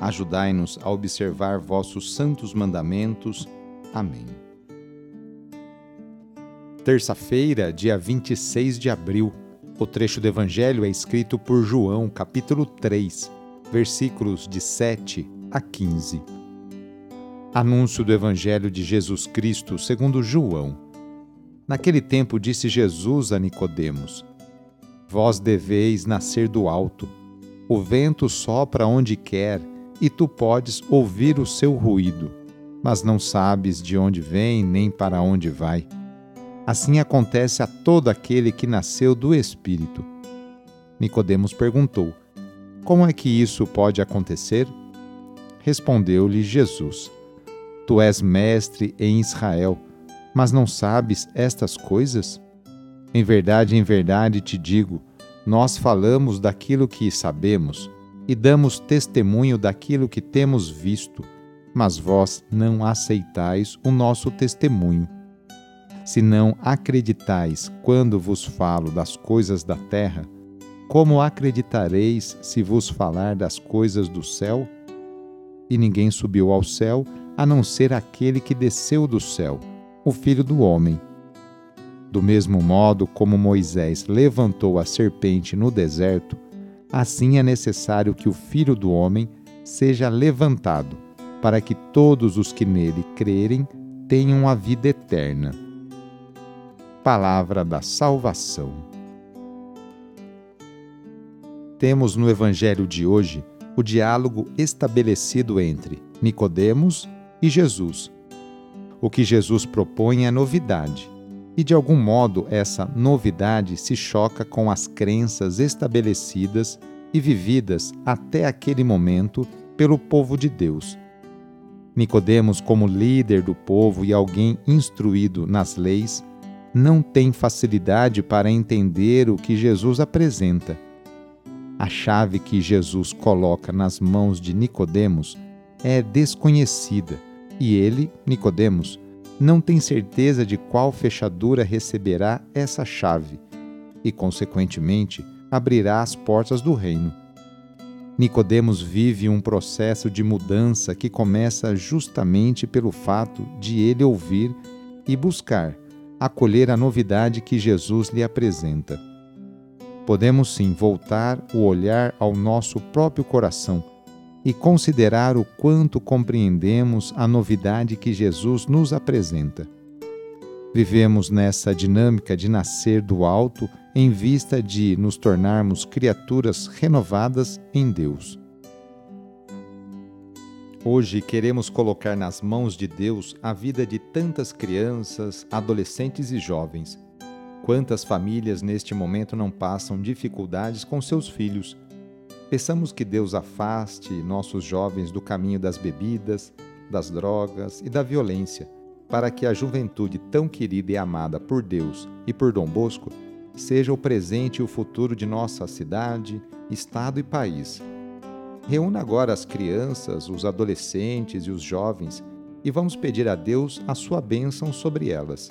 Ajudai-nos a observar vossos santos mandamentos. Amém. Terça-feira, dia 26 de abril. O trecho do Evangelho é escrito por João, capítulo 3, versículos de 7 a 15. Anúncio do Evangelho de Jesus Cristo segundo João Naquele tempo disse Jesus a Nicodemos: Vós deveis nascer do alto. O vento sopra onde quer, e tu podes ouvir o seu ruído, mas não sabes de onde vem nem para onde vai. Assim acontece a todo aquele que nasceu do Espírito. Nicodemos perguntou: Como é que isso pode acontecer? Respondeu-lhe Jesus: Tu és mestre em Israel mas não sabes estas coisas? Em verdade, em verdade te digo: nós falamos daquilo que sabemos e damos testemunho daquilo que temos visto, mas vós não aceitais o nosso testemunho. Se não acreditais quando vos falo das coisas da terra, como acreditareis se vos falar das coisas do céu? E ninguém subiu ao céu a não ser aquele que desceu do céu o Filho do Homem. Do mesmo modo como Moisés levantou a serpente no deserto, assim é necessário que o Filho do Homem seja levantado, para que todos os que nele crerem tenham a vida eterna. Palavra da Salvação. Temos no Evangelho de hoje o diálogo estabelecido entre Nicodemos e Jesus o que Jesus propõe é novidade, e de algum modo essa novidade se choca com as crenças estabelecidas e vividas até aquele momento pelo povo de Deus. Nicodemos, como líder do povo e alguém instruído nas leis, não tem facilidade para entender o que Jesus apresenta. A chave que Jesus coloca nas mãos de Nicodemos é desconhecida e ele, Nicodemos, não tem certeza de qual fechadura receberá essa chave e, consequentemente, abrirá as portas do reino. Nicodemos vive um processo de mudança que começa justamente pelo fato de ele ouvir e buscar acolher a novidade que Jesus lhe apresenta. Podemos sim voltar o olhar ao nosso próprio coração e considerar o quanto compreendemos a novidade que Jesus nos apresenta. Vivemos nessa dinâmica de nascer do alto em vista de nos tornarmos criaturas renovadas em Deus. Hoje queremos colocar nas mãos de Deus a vida de tantas crianças, adolescentes e jovens. Quantas famílias neste momento não passam dificuldades com seus filhos Peçamos que Deus afaste nossos jovens do caminho das bebidas, das drogas e da violência, para que a juventude tão querida e amada por Deus e por Dom Bosco seja o presente e o futuro de nossa cidade, estado e país. Reúna agora as crianças, os adolescentes e os jovens e vamos pedir a Deus a sua bênção sobre elas.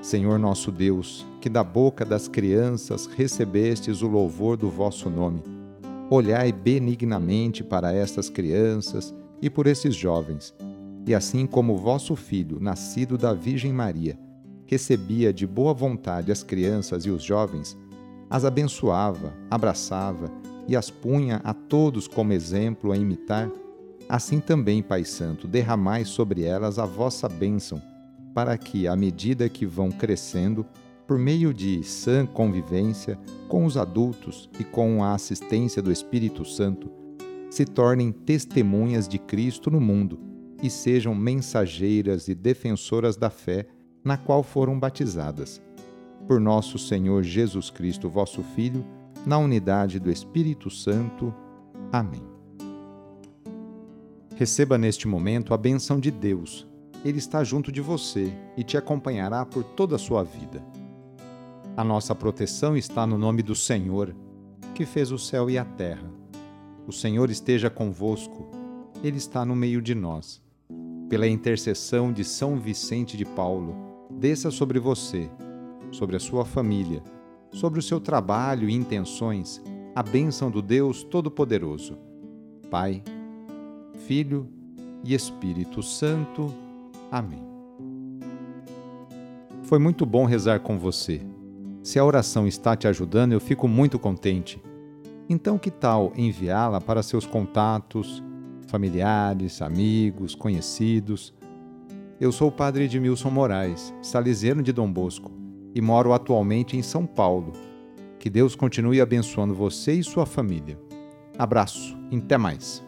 Senhor nosso Deus, que da boca das crianças recebestes o louvor do vosso nome, olhai benignamente para estas crianças e por esses jovens, e assim como vosso Filho, nascido da Virgem Maria, recebia de boa vontade as crianças e os jovens, as abençoava, abraçava e as punha a todos como exemplo a imitar, Assim também, Pai Santo, derramai sobre elas a vossa bênção, para que, à medida que vão crescendo, por meio de sã convivência com os adultos e com a assistência do Espírito Santo, se tornem testemunhas de Cristo no mundo e sejam mensageiras e defensoras da fé na qual foram batizadas. Por nosso Senhor Jesus Cristo, vosso Filho, na unidade do Espírito Santo. Amém. Receba neste momento a benção de Deus. Ele está junto de você e te acompanhará por toda a sua vida. A nossa proteção está no nome do Senhor, que fez o céu e a terra. O Senhor esteja convosco, Ele está no meio de nós. Pela intercessão de São Vicente de Paulo, desça sobre você, sobre a sua família, sobre o seu trabalho e intenções, a bênção do Deus Todo-Poderoso. Pai, Filho e Espírito Santo. Amém. Foi muito bom rezar com você. Se a oração está te ajudando, eu fico muito contente. Então, que tal enviá-la para seus contatos, familiares, amigos, conhecidos? Eu sou o padre Edmilson Moraes, salesiano de Dom Bosco, e moro atualmente em São Paulo. Que Deus continue abençoando você e sua família. Abraço, até mais.